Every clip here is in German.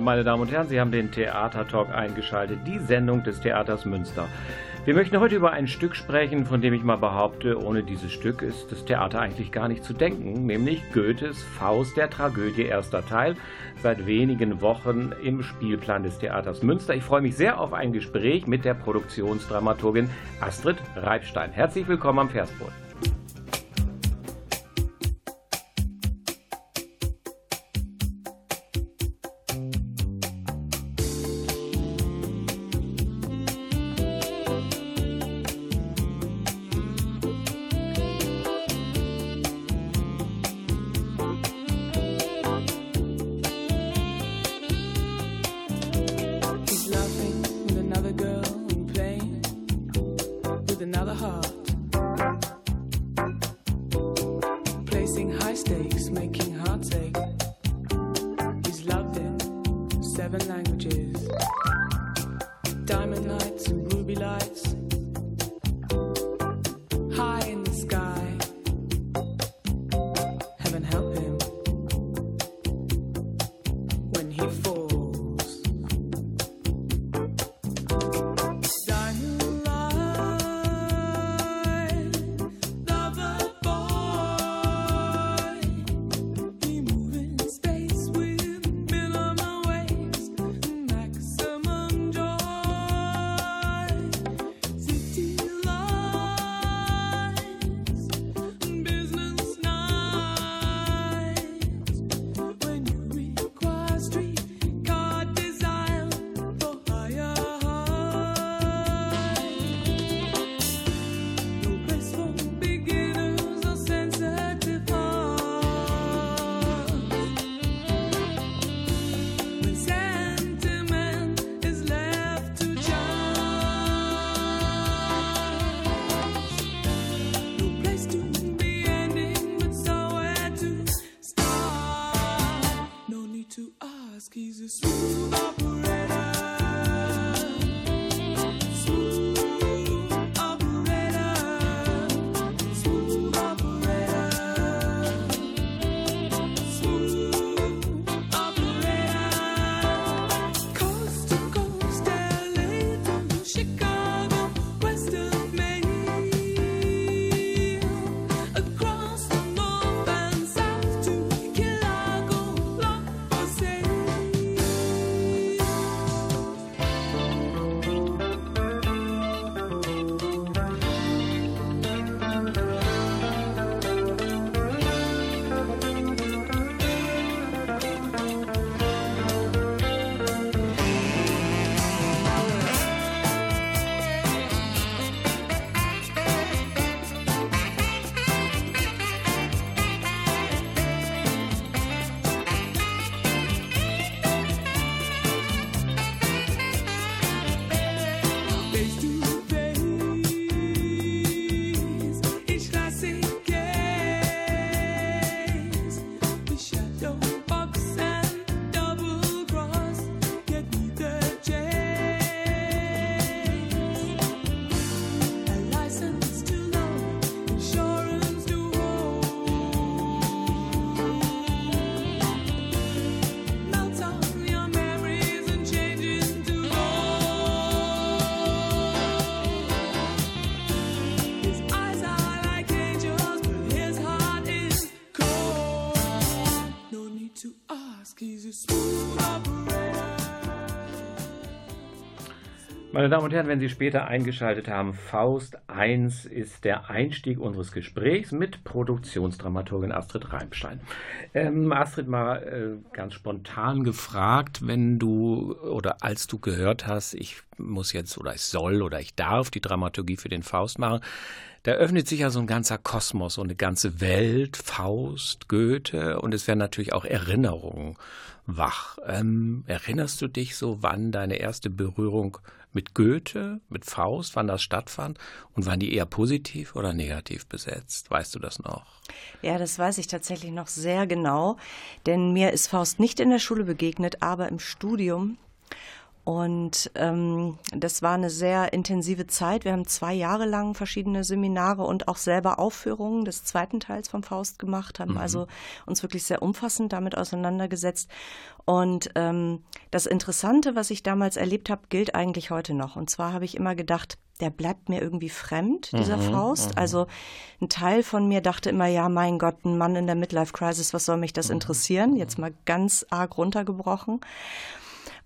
Meine Damen und Herren, Sie haben den Theatertalk eingeschaltet, die Sendung des Theaters Münster. Wir möchten heute über ein Stück sprechen, von dem ich mal behaupte, ohne dieses Stück ist das Theater eigentlich gar nicht zu denken, nämlich Goethes Faust der Tragödie erster Teil, seit wenigen Wochen im Spielplan des Theaters Münster. Ich freue mich sehr auf ein Gespräch mit der Produktionsdramaturgin Astrid Reibstein. Herzlich willkommen am Versboden. Diamond lights and ruby lights. Meine Damen und Herren, wenn Sie später eingeschaltet haben, Faust 1 ist der Einstieg unseres Gesprächs mit Produktionsdramaturgin Astrid Reimstein. Ähm, Astrid, mal äh, ganz spontan gefragt, wenn du oder als du gehört hast, ich muss jetzt oder ich soll oder ich darf die Dramaturgie für den Faust machen, Da öffnet sich ja so ein ganzer Kosmos, so eine ganze Welt, Faust, Goethe und es werden natürlich auch Erinnerungen wach. Ähm, erinnerst du dich so, wann deine erste Berührung mit Goethe, mit Faust, wann das stattfand und waren die eher positiv oder negativ besetzt? Weißt du das noch? Ja, das weiß ich tatsächlich noch sehr genau, denn mir ist Faust nicht in der Schule begegnet, aber im Studium. Und ähm, das war eine sehr intensive Zeit. Wir haben zwei Jahre lang verschiedene Seminare und auch selber Aufführungen des zweiten Teils vom Faust gemacht, haben mhm. also uns wirklich sehr umfassend damit auseinandergesetzt. Und ähm, das Interessante, was ich damals erlebt habe, gilt eigentlich heute noch. Und zwar habe ich immer gedacht, der bleibt mir irgendwie fremd, dieser mhm, Faust. Mhm. Also ein Teil von mir dachte immer, ja, mein Gott, ein Mann in der Midlife Crisis, was soll mich das mhm. interessieren? Jetzt mal ganz arg runtergebrochen.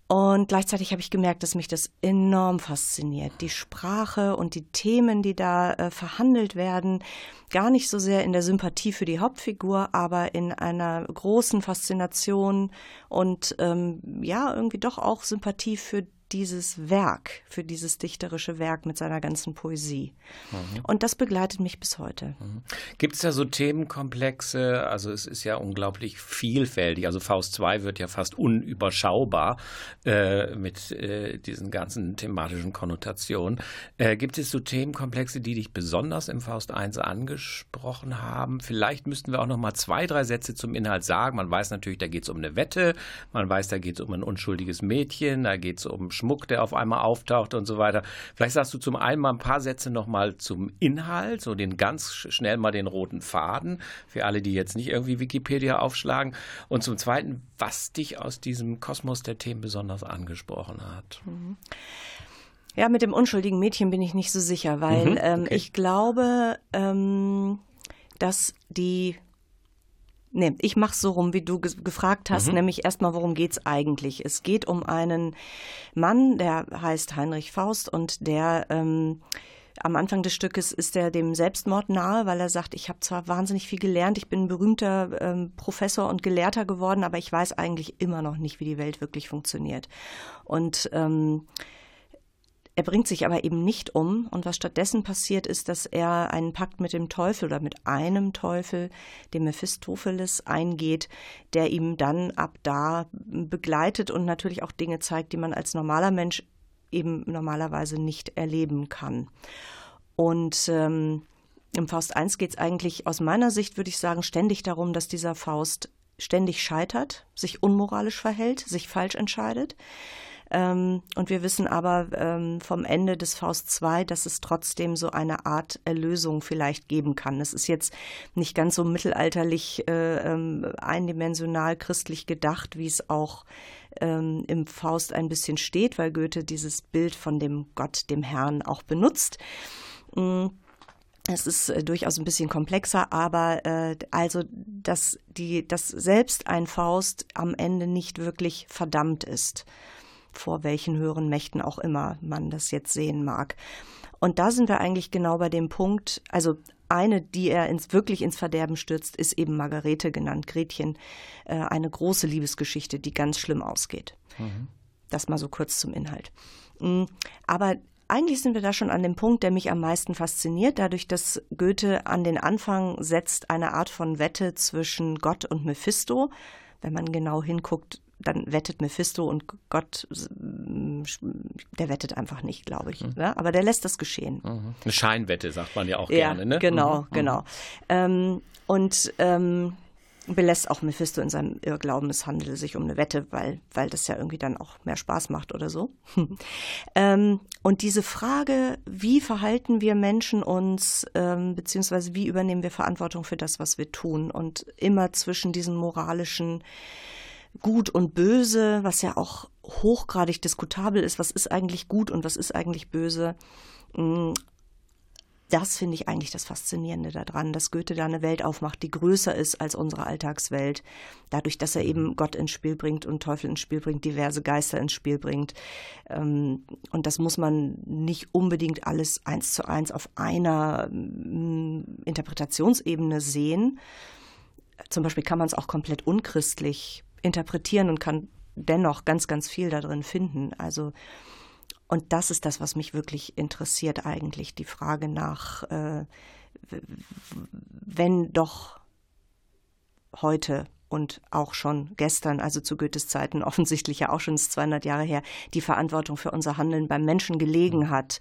Und gleichzeitig habe ich gemerkt, dass mich das enorm fasziniert. Die Sprache und die Themen, die da äh, verhandelt werden, gar nicht so sehr in der Sympathie für die Hauptfigur, aber in einer großen Faszination und ähm, ja, irgendwie doch auch Sympathie für dieses Werk, für dieses dichterische Werk mit seiner ganzen Poesie. Mhm. Und das begleitet mich bis heute. Mhm. Gibt es da so Themenkomplexe? Also es ist ja unglaublich vielfältig. Also Faust 2 wird ja fast unüberschaubar äh, mit äh, diesen ganzen thematischen Konnotationen. Äh, gibt es so Themenkomplexe, die dich besonders im Faust 1 angesprochen haben? Vielleicht müssten wir auch noch mal zwei, drei Sätze zum Inhalt sagen. Man weiß natürlich, da geht es um eine Wette. Man weiß, da geht es um ein unschuldiges Mädchen. Da geht es um Schmuck, der auf einmal auftaucht und so weiter. Vielleicht sagst du zum einen mal ein paar Sätze nochmal zum Inhalt, so den ganz schnell mal den roten Faden, für alle, die jetzt nicht irgendwie Wikipedia aufschlagen. Und zum zweiten, was dich aus diesem Kosmos der Themen besonders angesprochen hat. Mhm. Ja, mit dem unschuldigen Mädchen bin ich nicht so sicher, weil mhm, ähm, okay. ähm, ich glaube, ähm, dass die Nee, ich mach's so rum, wie du ge gefragt hast, mhm. nämlich erstmal, worum geht's eigentlich? Es geht um einen Mann, der heißt Heinrich Faust und der ähm, am Anfang des Stückes ist er dem Selbstmord nahe, weil er sagt, ich habe zwar wahnsinnig viel gelernt, ich bin ein berühmter ähm, Professor und Gelehrter geworden, aber ich weiß eigentlich immer noch nicht, wie die Welt wirklich funktioniert. Und ähm, er bringt sich aber eben nicht um und was stattdessen passiert ist, dass er einen Pakt mit dem Teufel oder mit einem Teufel, dem Mephistopheles, eingeht, der ihm dann ab da begleitet und natürlich auch Dinge zeigt, die man als normaler Mensch eben normalerweise nicht erleben kann. Und ähm, im Faust 1 geht es eigentlich aus meiner Sicht, würde ich sagen, ständig darum, dass dieser Faust ständig scheitert, sich unmoralisch verhält, sich falsch entscheidet ähm, und wir wissen aber ähm, vom Ende des Faust 2, dass es trotzdem so eine Art Erlösung vielleicht geben kann. Es ist jetzt nicht ganz so mittelalterlich äh, ähm, eindimensional christlich gedacht, wie es auch ähm, im Faust ein bisschen steht, weil Goethe dieses Bild von dem Gott, dem Herrn, auch benutzt. Mm. Es ist äh, durchaus ein bisschen komplexer, aber äh, also, dass die, dass selbst ein Faust am Ende nicht wirklich verdammt ist vor welchen höheren Mächten auch immer man das jetzt sehen mag. Und da sind wir eigentlich genau bei dem Punkt, also eine, die er ins, wirklich ins Verderben stürzt, ist eben Margarete genannt, Gretchen, äh, eine große Liebesgeschichte, die ganz schlimm ausgeht. Mhm. Das mal so kurz zum Inhalt. Mm, aber eigentlich sind wir da schon an dem Punkt, der mich am meisten fasziniert, dadurch, dass Goethe an den Anfang setzt eine Art von Wette zwischen Gott und Mephisto. Wenn man genau hinguckt, dann wettet Mephisto und Gott, der wettet einfach nicht, glaube ich. Mhm. Ne? Aber der lässt das geschehen. Mhm. Eine Scheinwette sagt man ja auch ja, gerne, ne? Genau, mhm. genau. Ähm, und ähm, belässt auch Mephisto in seinem Irrglauben, es handele sich um eine Wette, weil, weil das ja irgendwie dann auch mehr Spaß macht oder so. ähm, und diese Frage, wie verhalten wir Menschen uns, ähm, beziehungsweise wie übernehmen wir Verantwortung für das, was wir tun und immer zwischen diesen moralischen Gut und Böse, was ja auch hochgradig diskutabel ist, was ist eigentlich gut und was ist eigentlich böse. Mm, das finde ich eigentlich das Faszinierende daran, dass Goethe da eine Welt aufmacht, die größer ist als unsere Alltagswelt. Dadurch, dass er eben Gott ins Spiel bringt und Teufel ins Spiel bringt, diverse Geister ins Spiel bringt. Ähm, und das muss man nicht unbedingt alles eins zu eins auf einer mm, Interpretationsebene sehen. Zum Beispiel kann man es auch komplett unchristlich interpretieren und kann dennoch ganz, ganz viel darin finden. Also Und das ist das, was mich wirklich interessiert eigentlich, die Frage nach, äh, wenn doch heute und auch schon gestern, also zu Goethes Zeiten, offensichtlich ja auch schon 200 Jahre her, die Verantwortung für unser Handeln beim Menschen gelegen hat,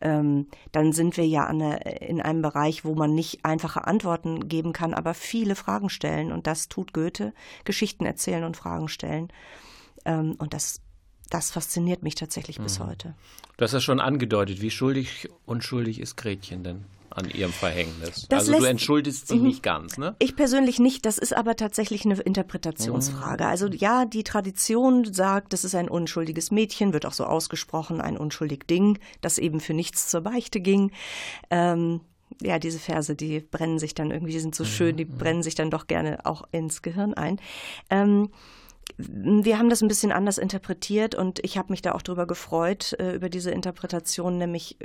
ähm, dann sind wir ja eine, in einem Bereich, wo man nicht einfache Antworten geben kann, aber viele Fragen stellen. Und das tut Goethe, Geschichten erzählen und Fragen stellen. Ähm, und das, das fasziniert mich tatsächlich mhm. bis heute. Du hast ja schon angedeutet, wie schuldig, unschuldig ist Gretchen denn? An ihrem Verhängnis. Das also du entschuldest sie mhm. nicht ganz, ne? Ich persönlich nicht. Das ist aber tatsächlich eine Interpretationsfrage. Mhm. Also ja, die Tradition sagt, das ist ein unschuldiges Mädchen, wird auch so ausgesprochen, ein unschuldig Ding, das eben für nichts zur Beichte ging. Ähm, ja, diese Verse, die brennen sich dann irgendwie, die sind so mhm. schön, die brennen sich dann doch gerne auch ins Gehirn ein. Ähm, wir haben das ein bisschen anders interpretiert und ich habe mich da auch drüber gefreut, äh, über diese Interpretation, nämlich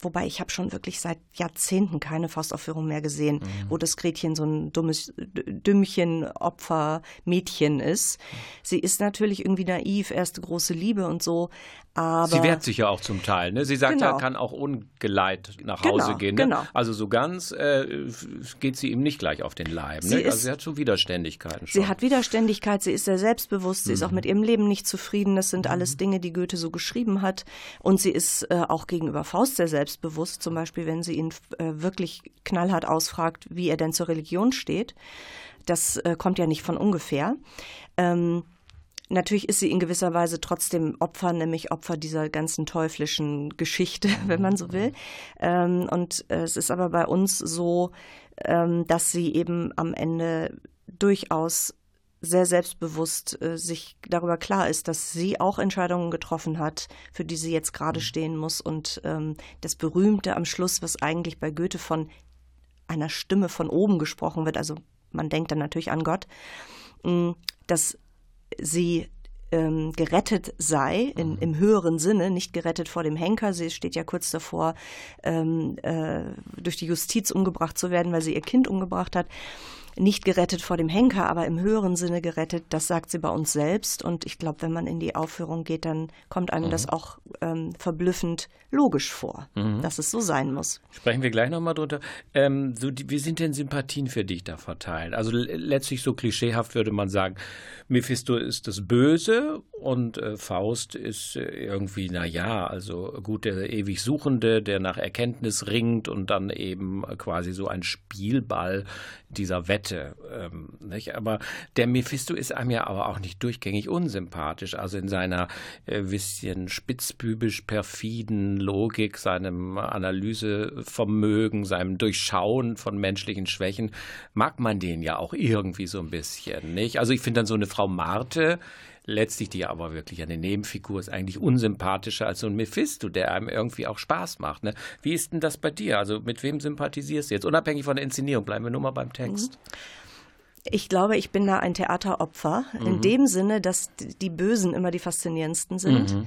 Wobei ich habe schon wirklich seit Jahrzehnten keine Faustaufführung mehr gesehen, mhm. wo das Gretchen so ein dummes Dümmchen, Opfer, Mädchen ist. Sie ist natürlich irgendwie naiv, erste große Liebe und so, aber Sie wehrt sich ja auch zum Teil. Ne? Sie sagt, genau. er kann auch ungeleitet nach Hause genau, gehen. Ne? Genau. Also so ganz äh, geht sie ihm nicht gleich auf den Leib. Ne? Ist, also sie hat so Widerständigkeiten schon. Sie hat Widerständigkeit, sie ist sehr selbstbewusst, sie mhm. ist auch mhm. mit ihrem Leben nicht zufrieden. Das sind mhm. alles Dinge, die Goethe so geschrieben hat. Und sie ist äh, auch gegenüber Faust sehr selbstbewusst selbstbewusst, zum Beispiel, wenn sie ihn äh, wirklich knallhart ausfragt, wie er denn zur Religion steht. Das äh, kommt ja nicht von ungefähr. Ähm, Natürlich ist sie in gewisser Weise trotzdem Opfer, nämlich Opfer dieser ganzen teuflischen Geschichte, wenn man so will. Ähm, und äh, es ist aber bei uns so, ähm, dass sie eben am Ende durchaus sehr selbstbewusst äh, sich darüber klar ist, dass sie auch Entscheidungen getroffen hat, für die sie jetzt gerade mhm. stehen muss. Und ähm, das Berühmte am Schluss, was eigentlich bei Goethe von einer Stimme von oben gesprochen wird, also man denkt dann natürlich an Gott, äh, dass sie ähm, gerettet sei, in, mhm. im höheren Sinne, nicht gerettet vor dem Henker. Sie steht ja kurz davor, ähm, äh, durch die Justiz umgebracht zu werden, weil sie ihr Kind umgebracht hat nicht gerettet vor dem Henker, aber im höheren Sinne gerettet, das sagt sie bei uns selbst. Und ich glaube, wenn man in die Aufführung geht, dann kommt einem mhm. das auch ähm, verblüffend logisch vor, mhm. dass es so sein muss. Sprechen wir gleich nochmal drunter. Ähm, so die, wie sind denn Sympathien für dich da verteilt? Also letztlich so klischeehaft würde man sagen, Mephisto ist das Böse und äh, Faust ist äh, irgendwie, na ja, also gut, der ewig Suchende, der nach Erkenntnis ringt und dann eben quasi so ein Spielball dieser Wette. Ähm, nicht? Aber der Mephisto ist einem ja aber auch nicht durchgängig unsympathisch. Also in seiner äh, bisschen spitzbübisch perfiden Logik, seinem Analysevermögen, seinem Durchschauen von menschlichen Schwächen, mag man den ja auch irgendwie so ein bisschen. Nicht? Also ich finde dann so eine Frau Marte, letztlich die aber wirklich eine Nebenfigur ist, eigentlich unsympathischer als so ein Mephisto, der einem irgendwie auch Spaß macht. Ne? Wie ist denn das bei dir? Also mit wem sympathisierst du jetzt? Unabhängig von der Inszenierung, bleiben wir nur mal beim Text. Mhm. Ich glaube, ich bin da ein Theateropfer, mhm. in dem Sinne, dass die Bösen immer die faszinierendsten sind. Mhm.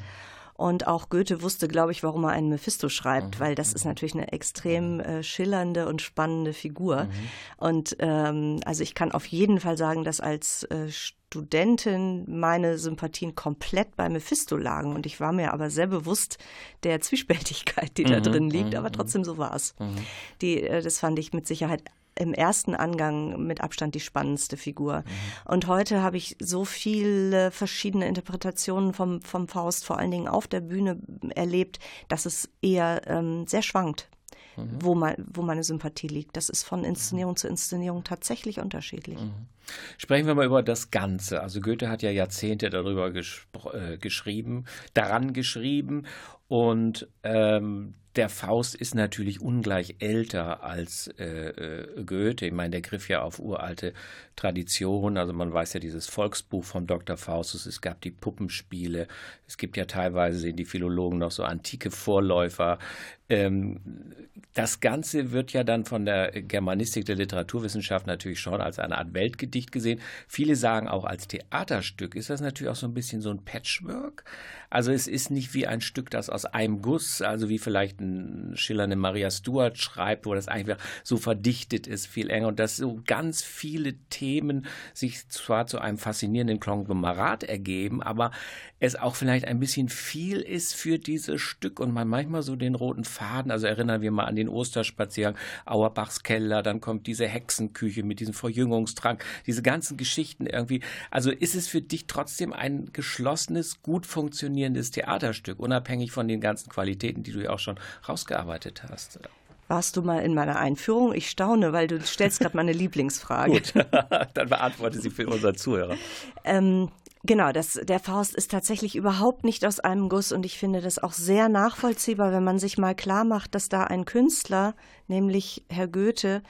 Und auch Goethe wusste, glaube ich, warum er einen Mephisto schreibt, mhm. weil das ist natürlich eine extrem äh, schillernde und spannende Figur. Mhm. Und ähm, also ich kann auf jeden Fall sagen, dass als äh, Studentin meine Sympathien komplett bei Mephisto lagen. Und ich war mir aber sehr bewusst der Zwiespältigkeit, die mhm. da drin liegt, aber mhm. trotzdem so war es. Mhm. Die, äh, das fand ich mit Sicherheit im ersten Angang mit Abstand die spannendste Figur. Mhm. Und heute habe ich so viele verschiedene Interpretationen vom, vom Faust, vor allen Dingen auf der Bühne, erlebt, dass es eher ähm, sehr schwankt. Mhm. Wo, mein, wo meine Sympathie liegt. Das ist von Inszenierung mhm. zu Inszenierung tatsächlich unterschiedlich. Mhm. Sprechen wir mal über das Ganze. Also Goethe hat ja Jahrzehnte darüber äh, geschrieben, daran geschrieben und ähm, der Faust ist natürlich ungleich älter als äh, äh, Goethe. Ich meine, der griff ja auf uralte Traditionen. Also man weiß ja dieses Volksbuch von Dr. Faustus. Es gab die Puppenspiele. Es gibt ja teilweise, sehen die Philologen noch so antike Vorläufer. Ähm, das Ganze wird ja dann von der Germanistik der Literaturwissenschaft natürlich schon als eine Art Weltgedicht Gedicht gesehen. Viele sagen auch als Theaterstück ist das natürlich auch so ein bisschen so ein Patchwork. Also es ist nicht wie ein Stück, das aus einem Guss, also wie vielleicht schillernde Maria Stuart schreibt, wo das einfach so verdichtet ist, viel enger und dass so ganz viele Themen sich zwar zu einem faszinierenden Konglomerat ergeben, aber es auch vielleicht ein bisschen viel ist für dieses Stück und man manchmal so den roten Faden, also erinnern wir mal an den Osterspaziergang, Auerbachs Keller, dann kommt diese Hexenküche mit diesem Verjüngungstrank, diese ganzen Geschichten irgendwie. Also ist es für dich trotzdem ein geschlossenes, gut funktionierendes Theaterstück, unabhängig von den ganzen Qualitäten, die du ja auch schon rausgearbeitet hast? Warst du mal in meiner Einführung? Ich staune, weil du stellst gerade meine Lieblingsfrage. Gut, dann beantworte sie für unsere Zuhörer. Ähm, Genau, das, der Faust ist tatsächlich überhaupt nicht aus einem Guss und ich finde das auch sehr nachvollziehbar, wenn man sich mal klar macht, dass da ein Künstler, nämlich Herr Goethe,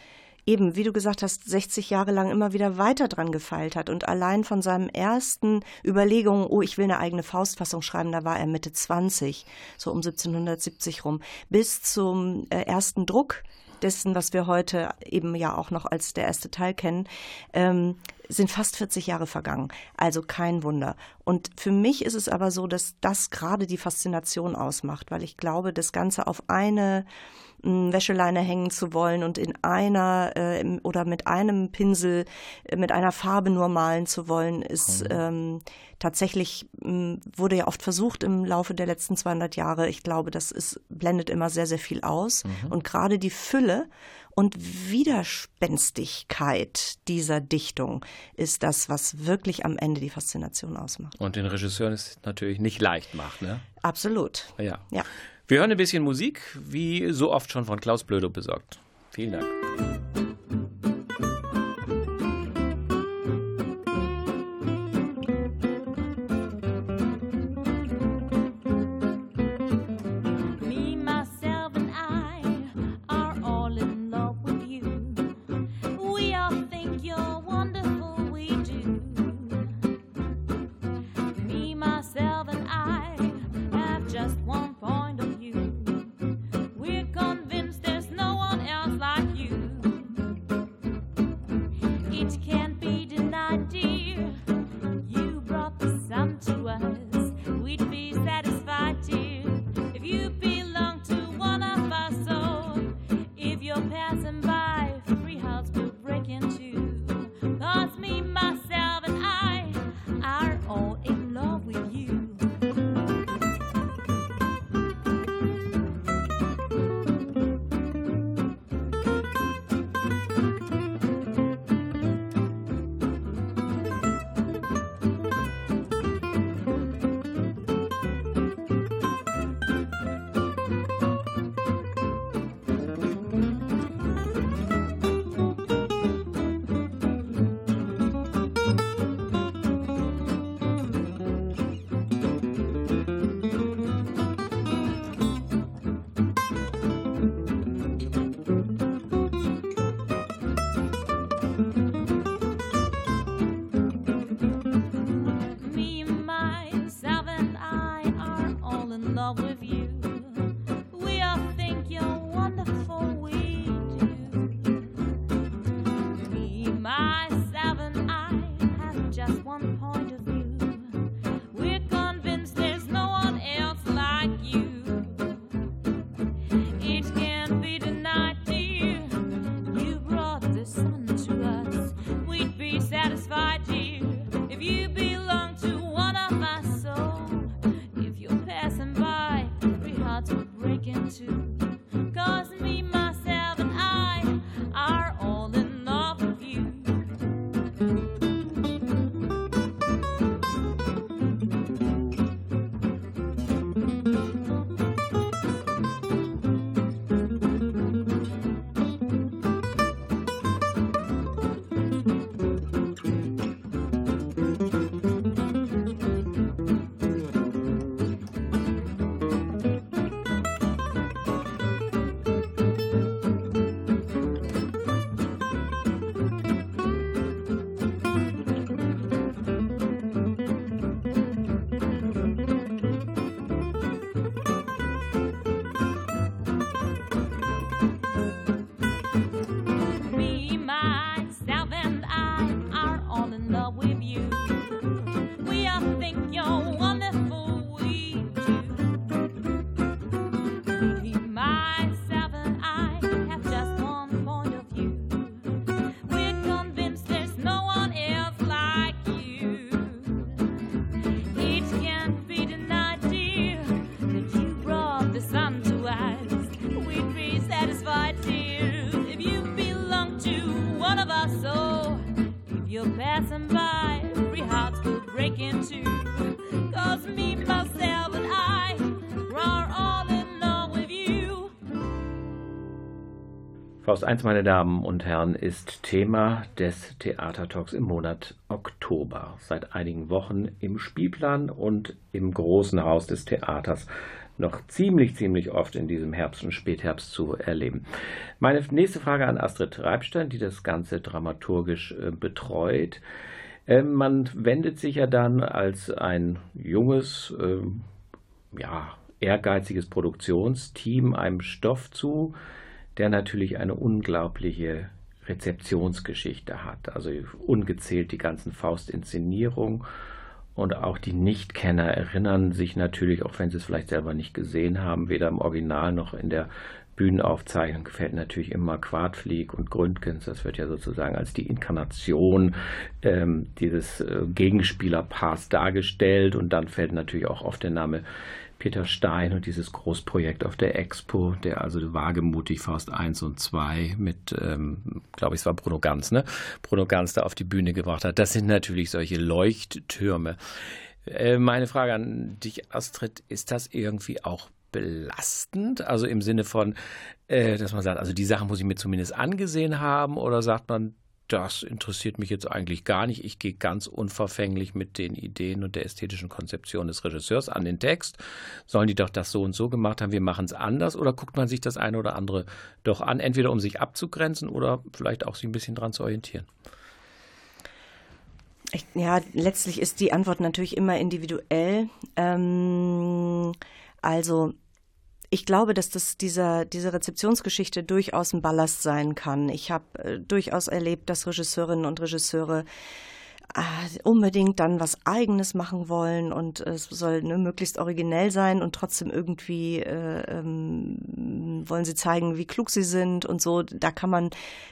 eben, wie du gesagt hast, 60 Jahre lang immer wieder weiter dran gefeilt hat und allein von seinem ersten Überlegungen, oh, ich will eine eigene Faustfassung schreiben, da war er Mitte 20, so um 1770 rum, bis zum äh, ersten Druck dessen, was wir heute eben ja auch noch als der erste Teil kennen, ähm, sind fast 40 Jahre vergangen. Also kein Wunder. Und für mich ist es aber so, dass das gerade die Faszination ausmacht, weil ich glaube, das Ganze auf eine Wäscheleine hängen zu wollen und in einer äh, oder mit einem Pinsel, äh, mit einer Farbe nur malen zu wollen, ist mhm. ähm, tatsächlich, ähm, wurde ja oft versucht im Laufe der letzten 200 Jahre. Ich glaube, das ist, blendet immer sehr, sehr viel aus. Mhm. Und gerade die Fülle und Widerspenstigkeit dieser Dichtung ist das, was wirklich am Ende die Faszination ausmacht. Und den Regisseuren es natürlich nicht leicht macht, ne? Absolut. Ja. ja. Wir hören ein bisschen Musik, wie so oft schon von Klaus Blödo besorgt. Vielen Dank. Faust 1, meine Damen und Herren, ist Thema des Theatertalks im Monat Oktober. Seit einigen Wochen im Spielplan und im großen Haus des Theaters noch ziemlich, ziemlich oft in diesem Herbst und Spätherbst zu erleben. Meine nächste Frage an Astrid Reibstein, die das Ganze dramaturgisch äh, betreut. Äh, man wendet sich ja dann als ein junges, äh, ja, ehrgeiziges Produktionsteam einem Stoff zu, der natürlich eine unglaubliche Rezeptionsgeschichte hat. Also ungezählt die ganzen Faust-Inszenierungen und auch die Nichtkenner erinnern sich natürlich, auch wenn sie es vielleicht selber nicht gesehen haben, weder im Original noch in der Bühnenaufzeichnung gefällt natürlich immer Quartflieg und Gründgens. Das wird ja sozusagen als die Inkarnation ähm, dieses äh, Gegenspielerpaars dargestellt. Und dann fällt natürlich auch oft der Name Peter Stein und dieses Großprojekt auf der Expo, der also wagemutig Faust 1 und 2 mit, ähm, glaube ich, es war Bruno Ganz, ne? Bruno Ganz da auf die Bühne gebracht hat. Das sind natürlich solche Leuchttürme. Äh, meine Frage an dich, Astrid, ist das irgendwie auch belastend? Also im Sinne von, äh, dass man sagt, also die Sachen muss ich mir zumindest angesehen haben oder sagt man, das interessiert mich jetzt eigentlich gar nicht. Ich gehe ganz unverfänglich mit den Ideen und der ästhetischen Konzeption des Regisseurs an den Text. Sollen die doch das so und so gemacht haben, wir machen es anders? Oder guckt man sich das eine oder andere doch an, entweder um sich abzugrenzen oder vielleicht auch sich ein bisschen dran zu orientieren? Ich, ja, letztlich ist die Antwort natürlich immer individuell. Ähm, also ich glaube, dass das dieser, diese Rezeptionsgeschichte durchaus ein Ballast sein kann. Ich habe äh, durchaus erlebt, dass Regisseurinnen und Regisseure äh, unbedingt dann was Eigenes machen wollen und es soll ne, möglichst originell sein und trotzdem irgendwie äh, ähm, wollen sie zeigen, wie klug sie sind und so. Da kann man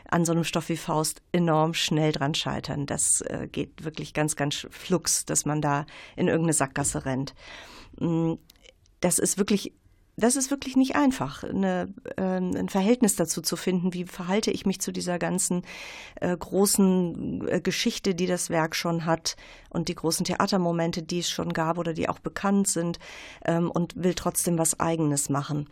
an so einem Stoff wie Faust enorm schnell dran scheitern. Das äh, geht wirklich ganz, ganz flugs, dass man da in irgendeine Sackgasse rennt. Mm, das ist wirklich das ist wirklich nicht einfach, eine, äh, ein Verhältnis dazu zu finden, wie verhalte ich mich zu dieser ganzen äh, großen äh, Geschichte, die das Werk schon hat und die großen Theatermomente, die es schon gab oder die auch bekannt sind ähm, und will trotzdem was eigenes machen.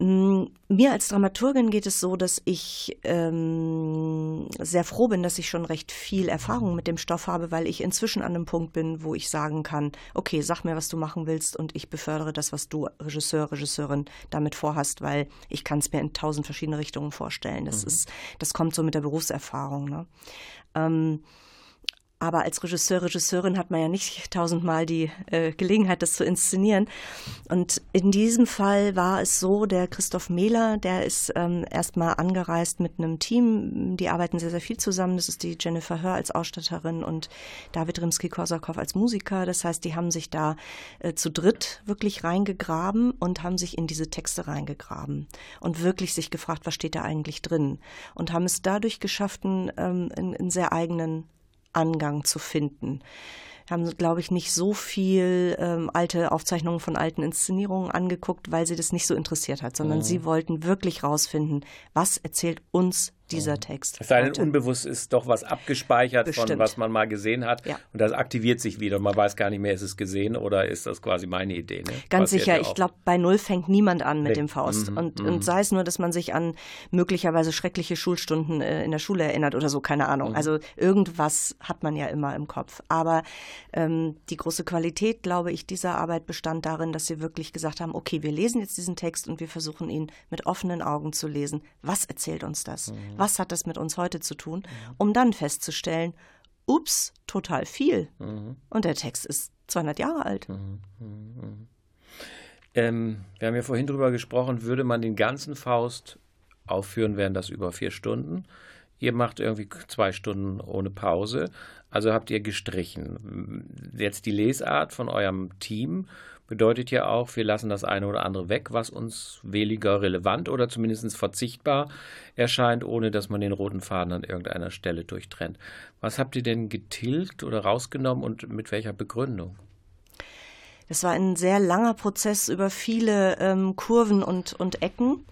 Mm, mir als Dramaturgin geht es so, dass ich ähm, sehr froh bin, dass ich schon recht viel Erfahrung mit dem Stoff habe, weil ich inzwischen an einem Punkt bin, wo ich sagen kann, okay, sag mir, was du machen willst und ich befördere das, was du Regisseur, Regisseurin damit vorhast, weil ich kann es mir in tausend verschiedene Richtungen vorstellen. Das mhm. ist, das kommt so mit der Berufserfahrung. Ne? Ähm, aber als Regisseur, Regisseurin hat man ja nicht tausendmal die äh, Gelegenheit, das zu inszenieren. Und in diesem Fall war es so, der Christoph Mehler, der ist ähm, erstmal angereist mit einem Team. Die arbeiten sehr, sehr viel zusammen. Das ist die Jennifer Hör als Ausstatterin und David Rimsky-Korsakow als Musiker. Das heißt, die haben sich da äh, zu dritt wirklich reingegraben und haben sich in diese Texte reingegraben und wirklich sich gefragt, was steht da eigentlich drin? Und haben es dadurch geschafft, einen, ähm, einen sehr eigenen Angang zu finden. Wir haben, glaube ich, nicht so viel ähm, alte Aufzeichnungen von alten Inszenierungen angeguckt, weil sie das nicht so interessiert hat, sondern mhm. sie wollten wirklich rausfinden, was erzählt uns dieser mhm. Text. Es sei denn, unbewusst ist doch was abgespeichert Bestimmt. von was man mal gesehen hat ja. und das aktiviert sich wieder. Man weiß gar nicht mehr, ist es gesehen oder ist das quasi meine Idee. Ne? Ganz Passiert sicher. Ja ich glaube, bei Null fängt niemand an mit nee. dem Faust. Mhm. Und, mhm. und sei es nur, dass man sich an möglicherweise schreckliche Schulstunden äh, in der Schule erinnert oder so, keine Ahnung. Mhm. Also irgendwas hat man ja immer im Kopf. Aber ähm, die große Qualität, glaube ich, dieser Arbeit bestand darin, dass sie wirklich gesagt haben, okay, wir lesen jetzt diesen Text und wir versuchen ihn mit offenen Augen zu lesen. Was erzählt uns das? Mhm was hat das mit uns heute zu tun, um dann festzustellen, ups, total viel. Mhm. Und der Text ist 200 Jahre alt. Mhm. Mhm. Ähm, wir haben ja vorhin drüber gesprochen, würde man den ganzen Faust aufführen, wären das über vier Stunden. Ihr macht irgendwie zwei Stunden ohne Pause. Also habt ihr gestrichen. Jetzt die Lesart von eurem Team bedeutet ja auch, wir lassen das eine oder andere weg, was uns weniger relevant oder zumindest verzichtbar erscheint, ohne dass man den roten Faden an irgendeiner Stelle durchtrennt. Was habt ihr denn getilgt oder rausgenommen und mit welcher Begründung? Das war ein sehr langer Prozess über viele ähm, Kurven und, und Ecken.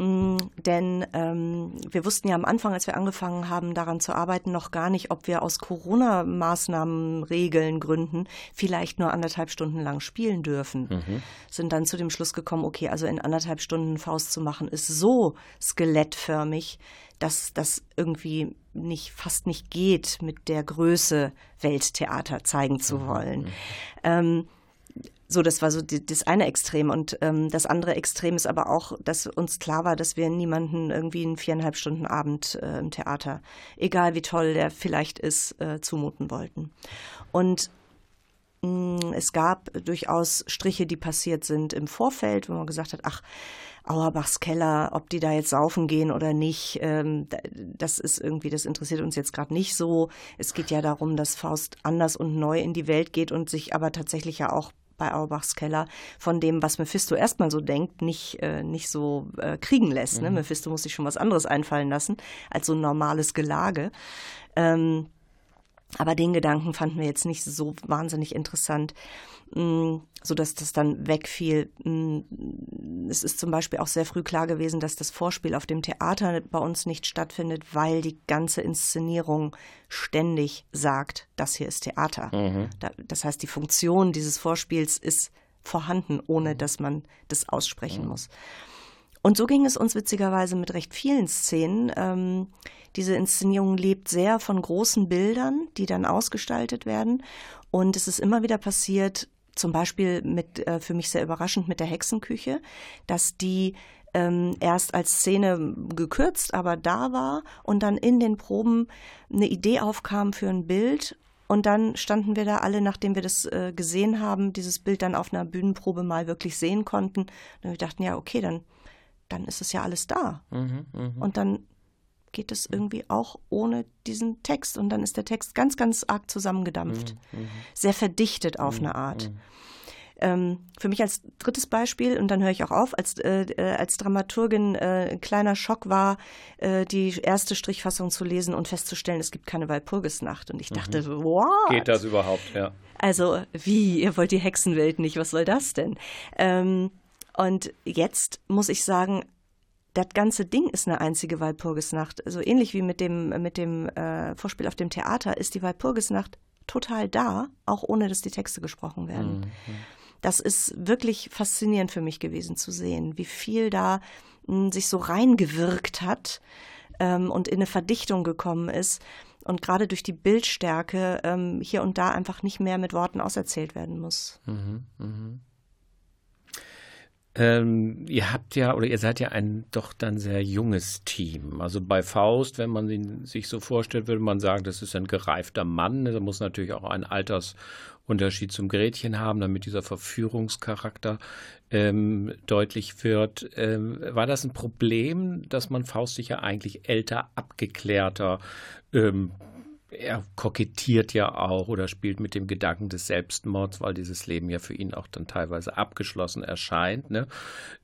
Mm, denn ähm, wir wussten ja am Anfang, als wir angefangen haben, daran zu arbeiten, noch gar nicht, ob wir aus Corona-Maßnahmen, Regeln, Gründen vielleicht nur anderthalb Stunden lang spielen dürfen. Mhm. Sind dann zu dem Schluss gekommen, okay, also in anderthalb Stunden Faust zu machen, ist so skelettförmig, dass das irgendwie nicht fast nicht geht, mit der Größe Welttheater zeigen zu mhm. wollen. Mhm. Ähm, so, das war so die, das eine Extrem. Und ähm, das andere Extrem ist aber auch, dass uns klar war, dass wir niemanden irgendwie einen viereinhalb Stunden Abend äh, im Theater, egal wie toll der vielleicht ist, äh, zumuten wollten. Und mh, mm, es gab durchaus Striche, die passiert sind im Vorfeld, wo man gesagt hat, ach, Auerbachs Keller, ob die da jetzt saufen gehen oder nicht, ähm, das ist irgendwie, das interessiert uns jetzt gerade nicht so. Es geht ja darum, dass Faust anders und neu in die Welt geht und sich aber tatsächlich ja auch bei Auerbachs Keller von dem, was Mephisto erstmal so denkt, nicht, äh, nicht so äh, kriegen lässt. Ne? Mhm. Mephisto muss sich schon was anderes einfallen lassen als so ein normales Gelage. Ähm, aber den Gedanken fanden wir jetzt nicht so wahnsinnig interessant, mm, so dass das dann wegfiel. Mm, es ist zum Beispiel auch sehr früh klar gewesen, dass das Vorspiel auf dem Theater bei uns nicht stattfindet, weil die ganze Inszenierung ständig sagt, das hier ist Theater. Mhm. Das heißt, die Funktion dieses Vorspiels ist vorhanden, ohne dass man das aussprechen mhm. muss. Und so ging es uns witzigerweise mit recht vielen Szenen. Ähm, diese Inszenierung lebt sehr von großen Bildern, die dann ausgestaltet werden. Und es ist immer wieder passiert, zum Beispiel mit, äh, für mich sehr überraschend mit der Hexenküche, dass die ähm, erst als Szene gekürzt, aber da war und dann in den Proben eine Idee aufkam für ein Bild und dann standen wir da alle, nachdem wir das äh, gesehen haben, dieses Bild dann auf einer Bühnenprobe mal wirklich sehen konnten. Und wir dachten, ja, okay, dann, dann ist es ja alles da. Mhm, mh. Und dann geht es irgendwie auch ohne diesen Text. Und dann ist der Text ganz, ganz arg zusammengedampft. Mhm. mhm. Sehr verdichtet auf mhm. eine Art. Mhm. Ähm, für mich als drittes Beispiel, und dann höre ich auch auf, als, äh, äh, als Dramaturgin äh, ein kleiner Schock war, äh, die erste Strichfassung zu lesen und festzustellen, es gibt keine Walpurgisnacht. Und ich dachte, mhm. wow. Geht das überhaupt, ja. Also, wie, ihr wollt die Hexenwelt nicht, was soll das denn? Ähm, und jetzt muss ich sagen, das ganze Ding ist eine einzige Walpurgisnacht. So also ähnlich wie mit dem, mit dem äh, Vorspiel auf dem Theater ist die Walpurgisnacht total da, auch ohne dass die Texte gesprochen werden. Mhm. Das ist wirklich faszinierend für mich gewesen zu sehen, wie viel da mh, hm, sich so reingewirkt hat ähm, und in eine Verdichtung gekommen ist und gerade durch die Bildstärke ähm, hier und da einfach nicht mehr mit Worten auserzählt werden muss. Mhm, mh. Ähm, ihr habt ja oder ihr seid ja ein doch dann sehr junges Team. Also bei Faust, wenn man ihn sich so vorstellt, würde man sagen, das ist ein gereifter Mann. Da muss natürlich auch ein Altersunterschied zum Gretchen haben, damit dieser Verführungscharakter ähm, deutlich wird. Ähm, war das ein Problem, dass man Faust sich ja eigentlich älter, abgeklärter ähm, er kokettiert ja auch oder spielt mit dem Gedanken des Selbstmords, weil dieses Leben ja für ihn auch dann teilweise abgeschlossen erscheint. Ne?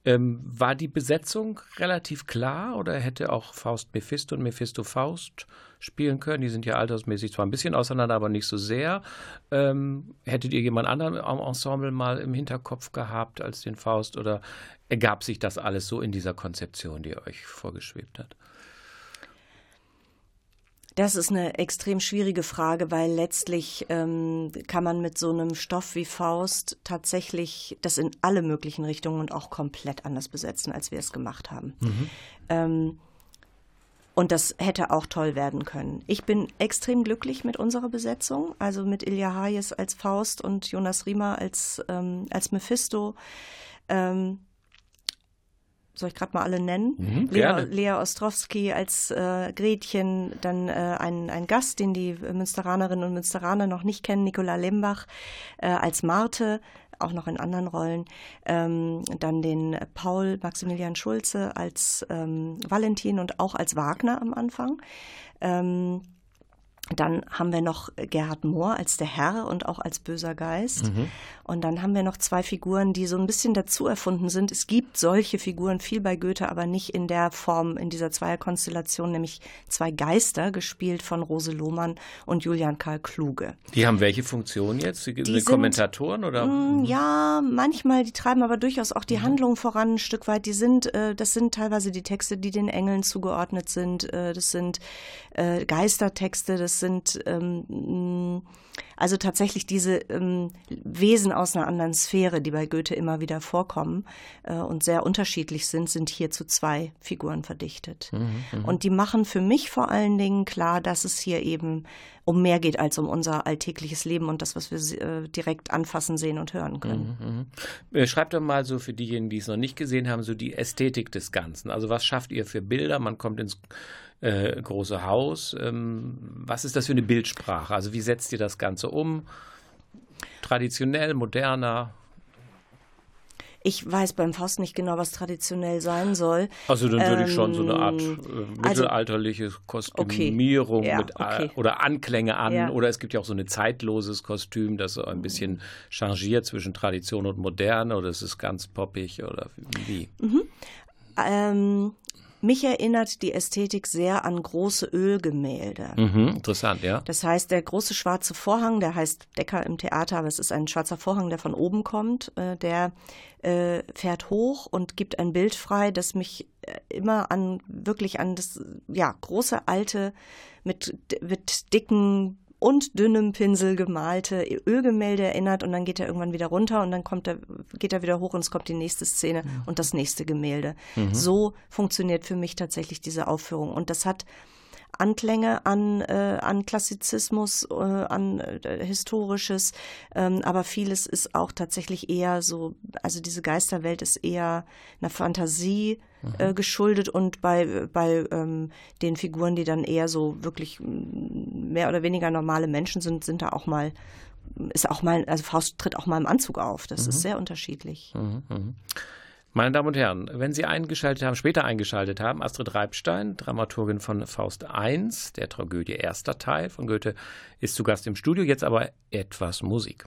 Ähm, war die Besetzung relativ klar oder hätte auch Faust Mephisto und Mephisto Faust spielen können? Die sind ja altersmäßig zwar ein bisschen auseinander, aber nicht so sehr. Ähm, hättet ihr jemand anderen am Ensemble mal im Hinterkopf gehabt als den Faust oder ergab sich das alles so in dieser Konzeption, die euch vorgeschwebt hat? Das ist eine extrem schwierige Frage, weil letztlich ähm, kann man mit so einem Stoff wie Faust tatsächlich das in alle möglichen Richtungen und auch komplett anders besetzen, als wir es gemacht haben. Mhm. Ähm, und das hätte auch toll werden können. Ich bin extrem glücklich mit unserer Besetzung, also mit Ilja Hayes als Faust und Jonas Riemer als, ähm, als Mephisto. Ähm, soll ich gerade mal alle nennen? Mhm, Lea, Lea Ostrowski als äh, Gretchen, dann äh, ein, ein Gast, den die Münsteranerinnen und Münsteraner noch nicht kennen, Nicola Lembach äh, als Marte, auch noch in anderen Rollen. Ähm, dann den Paul Maximilian Schulze als ähm, Valentin und auch als Wagner am Anfang. Ähm, Dann haben wir noch Gerhard Mohr als der Herr und auch als böser Geist. Mhm. Und dann haben wir noch zwei Figuren, die so ein bisschen dazu erfunden sind. Es gibt solche Figuren viel bei Goethe, aber nicht in der Form, in dieser Zweierkonstellation, nämlich zwei Geister, gespielt von Rose Lohmann und Julian Karl Kluge. Die haben welche Funktion jetzt? Die, die sind, Kommentatoren oder? Mh, mm, ja, manchmal, die treiben aber durchaus auch die mhm. Handlung voran ein Stück weit. Die sind, äh, das sind teilweise die Texte, die den Engeln zugeordnet sind. Äh, das sind äh, Geistertexte, das sind ähm, also tatsächlich diese ähm, Wesen aus einer anderen Sphäre, die bei Goethe immer wieder vorkommen äh, und sehr unterschiedlich sind, sind hier zu zwei Figuren verdichtet. Mhm, mhm, und die machen für mich vor allen Dingen klar, dass es hier eben um mehr geht als um unser alltägliches Leben und das, was wir äh, direkt anfassen, sehen und hören können. Mhm, mhm. Äh, schreibt doch mal so für diejenigen, die es noch nicht gesehen haben, so die Ästhetik des Ganzen. Also was schafft ihr für Bilder? Man kommt ins äh, große Haus. Ähm, was ist das für eine Bildsprache? Also wie setzt ihr das Ganze um? Traditionell, moderner? Ich weiß beim Faust nicht genau, was traditionell sein soll. Also dann würde ähm, ich schon so eine Art ähm, äh, also mittelalterliche Kostümierung okay. ja, mit, okay. oder Anklänge an. Ja. Oder es gibt ja auch so ein zeitloses Kostüm, das so ein bisschen changiert zwischen Tradition und Moderne. Oder es ist ganz poppig oder wie? Mhm. Ähm, mich erinnert die Ästhetik sehr an große Ölgemälde. Mhm, interessant, ja. Das heißt, der große schwarze Vorhang, der heißt Decker im Theater, aber es ist ein schwarzer Vorhang, der von oben kommt, äh, der äh, fährt hoch und gibt ein Bild frei, das mich äh, immer an wirklich an das ja große alte mit mit dicken und dünnem Pinsel gemalte Ölgemälde erinnert und dann geht er irgendwann wieder runter und dann kommt er, geht er wieder hoch und es kommt die nächste Szene ja. und das nächste Gemälde. Mhm. So funktioniert für mich tatsächlich diese Aufführung und das hat Anklänge an, äh, an Klassizismus, äh, an äh, Historisches, ähm, aber vieles ist auch tatsächlich eher so, also diese Geisterwelt ist eher einer Fantasie äh, geschuldet und bei, bei ähm, den Figuren, die dann eher so wirklich mehr oder weniger normale Menschen sind, sind da auch mal ist auch mal, also Faust tritt auch mal im Anzug auf. Das mhm. ist sehr unterschiedlich. Mhm, mh. Meine Damen und Herren, wenn Sie eingeschaltet haben, später eingeschaltet haben, Astrid Reibstein, Dramaturgin von Faust I, der Tragödie erster Teil von Goethe, ist zu Gast im Studio. Jetzt aber etwas Musik.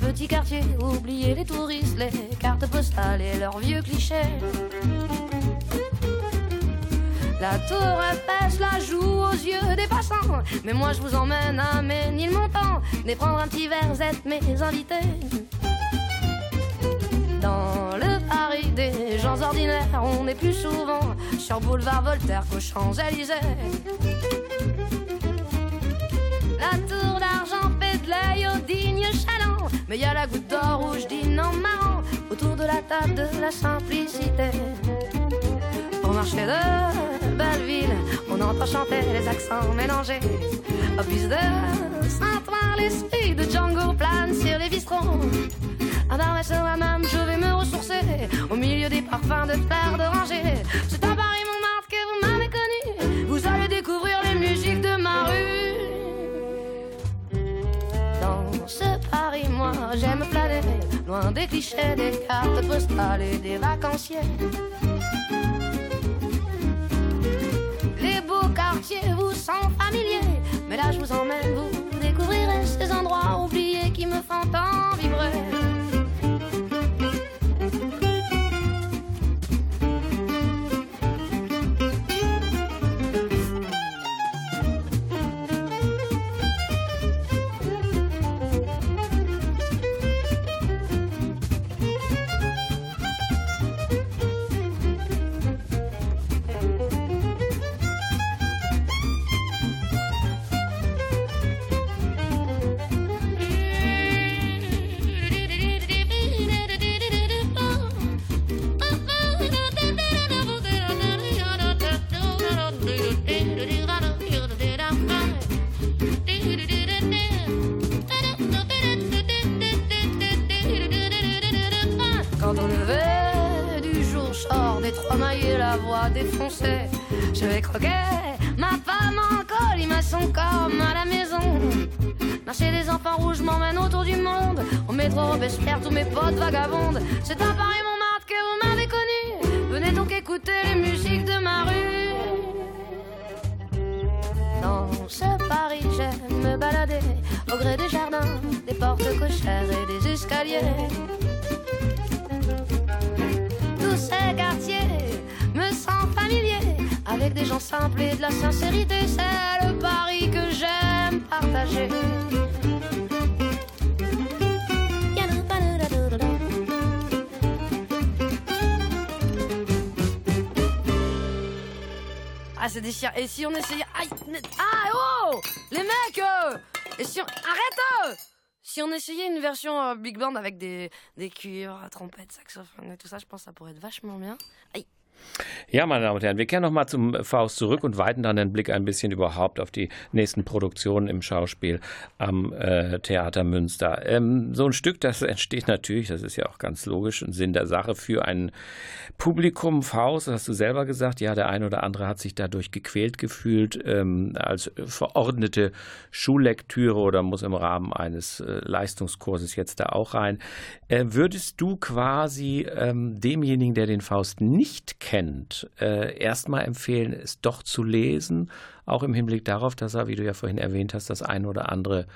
petits quartiers, oubliez les touristes, les cartes postales et leurs vieux clichés. La tour Eiffel la joue aux yeux des passants. Mais moi je vous emmène à Ménilmontant. Et prendre un petit verre, êtes mes invités. Dans le Paris des gens ordinaires, on est plus souvent sur boulevard Voltaire qu'aux Champs-Élysées. La tour d'argent fait de l'œil au digne chaland. Mais y la goutte d'or rouge dîne en marrant autour de la table de la simplicité. Au marché de Belleville, on entend chanter les accents mélangés. Au plus de Saint-Ouen, l'esprit de Django plane sur les bistrots. À la même, je vais me ressourcer au milieu des parfums de fleurs d'oranger. C'est à Paris, Montmartre que vous m'avez connu. Vous allez découvrir les musiques de ma rue. Dans ce Paris, moi, j'aime planer, loin des clichés, des cartes postales et des vacanciers. Quartiers vous sont familiers. Mais là, je vous emmène, vous découvrirez ces endroits oubliés qui me font tant vibrer. Je vais croquer ma femme en colimaçon comme à la maison. Marcher des enfants rouges m'emmène autour du monde. Au métro Robespierre, tous mes potes vagabondes. C'est à Paris Montmartre que vous m'avez connu. Venez donc écouter les musiques de ma rue. Dans ce Paris, j'aime me balader au gré des jardins, des portes cochères et des escaliers. Ces quartiers me sentent familiers avec des gens simples et de la sincérité. C'est le Paris que j'aime partager. Ah, c'est déchirant. Et si on essayait. Aïe Ah, oh Les mecs euh, Et si on. Arrête euh Si on essayait une version euh, big band avec des, des cuivres, trompettes, saxophones et tout ça, je pense que ça pourrait être vachement bien. Aïe Ja, meine Damen und Herren, wir kehren nochmal zum Faust zurück und weiten dann den Blick ein bisschen überhaupt auf die nächsten Produktionen im Schauspiel am äh, Theater Münster. Ähm, so ein Stück, das entsteht natürlich, das ist ja auch ganz logisch, ein Sinn der Sache für ein Publikum. Faust, hast du selber gesagt, ja, der eine oder andere hat sich dadurch gequält gefühlt ähm, als verordnete Schullektüre oder muss im Rahmen eines äh, Leistungskurses jetzt da auch rein. Äh, würdest du quasi ähm, demjenigen, der den Faust nicht kennt, äh, erstmal empfehlen, es doch zu lesen, auch im Hinblick darauf, dass er, wie du ja vorhin erwähnt hast, das eine oder andere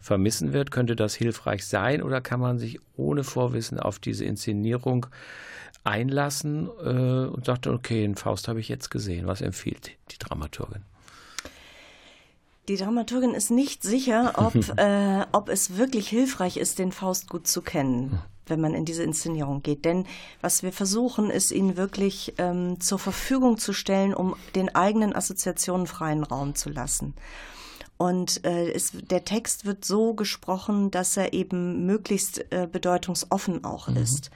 vermissen wird. Könnte das hilfreich sein oder kann man sich ohne Vorwissen auf diese Inszenierung einlassen äh, und sagt, okay, den Faust habe ich jetzt gesehen. Was empfiehlt die Dramaturgin? Die Dramaturgin ist nicht sicher, ob, äh, ob es wirklich hilfreich ist, den Faust gut zu kennen wenn man in diese Inszenierung geht. Denn was wir versuchen, ist, ihn wirklich ähm, zur Verfügung zu stellen, um den eigenen Assoziationen freien Raum zu lassen. Und äh, es, der Text wird so gesprochen, dass er eben möglichst äh, bedeutungsoffen auch mhm. ist.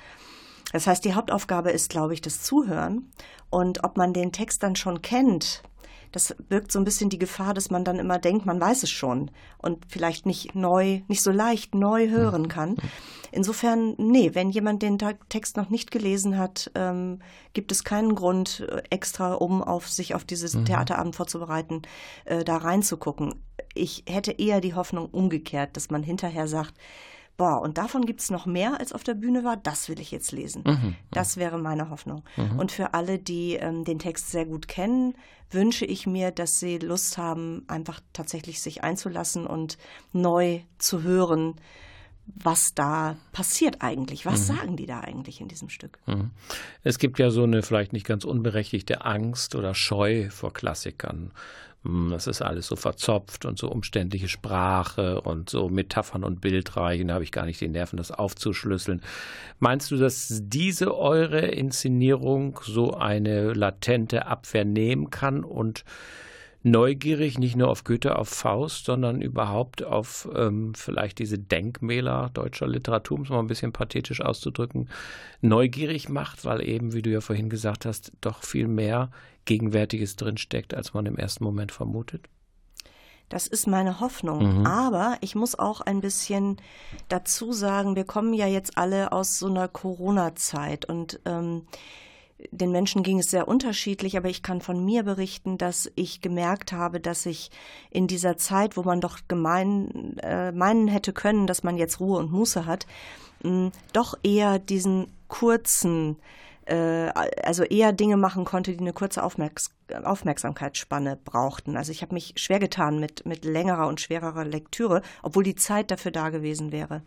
Das heißt, die Hauptaufgabe ist, glaube ich, das Zuhören. Und ob man den Text dann schon kennt, das birgt so ein bisschen die Gefahr, dass man dann immer denkt, man weiß es schon und vielleicht nicht neu, nicht so leicht neu hören kann. Insofern, nee, wenn jemand den Text noch nicht gelesen hat, ähm, gibt es keinen Grund äh, extra, um auf sich auf dieses mhm. Theaterabend vorzubereiten, äh, da reinzugucken. Ich hätte eher die Hoffnung umgekehrt, dass man hinterher sagt, boah, und davon gibt es noch mehr, als auf der Bühne war, das will ich jetzt lesen. Mhm. Das wäre meine Hoffnung. Mhm. Und für alle, die ähm, den Text sehr gut kennen, wünsche ich mir, dass sie Lust haben, einfach tatsächlich sich einzulassen und neu zu hören, was da passiert eigentlich. Was mhm. sagen die da eigentlich in diesem Stück? Mhm. Es gibt ja so eine vielleicht nicht ganz unberechtigte Angst oder Scheu vor Klassikern. Das ist alles so verzopft und so umständliche Sprache und so Metaphern und Bildreichen, da habe ich gar nicht die Nerven, das aufzuschlüsseln. Meinst du, dass diese eure Inszenierung so eine latente Abwehr nehmen kann und neugierig nicht nur auf Goethe, auf Faust, sondern überhaupt auf ähm, vielleicht diese Denkmäler deutscher Literatur, um es mal ein bisschen pathetisch auszudrücken, neugierig macht, weil eben, wie du ja vorhin gesagt hast, doch viel mehr Gegenwärtiges drinsteckt, als man im ersten Moment vermutet? Das ist meine Hoffnung. Mhm. Aber ich muss auch ein bisschen dazu sagen, wir kommen ja jetzt alle aus so einer Corona-Zeit und ähm, den Menschen ging es sehr unterschiedlich, aber ich kann von mir berichten, dass ich gemerkt habe, dass ich in dieser Zeit, wo man doch gemein, äh, meinen hätte können, dass man jetzt Ruhe und Muße hat, mh, doch eher diesen kurzen also eher Dinge machen konnte, die eine kurze Aufmerks Aufmerksamkeitsspanne brauchten. Also ich habe mich schwer getan mit, mit längerer und schwererer Lektüre, obwohl die Zeit dafür da gewesen wäre.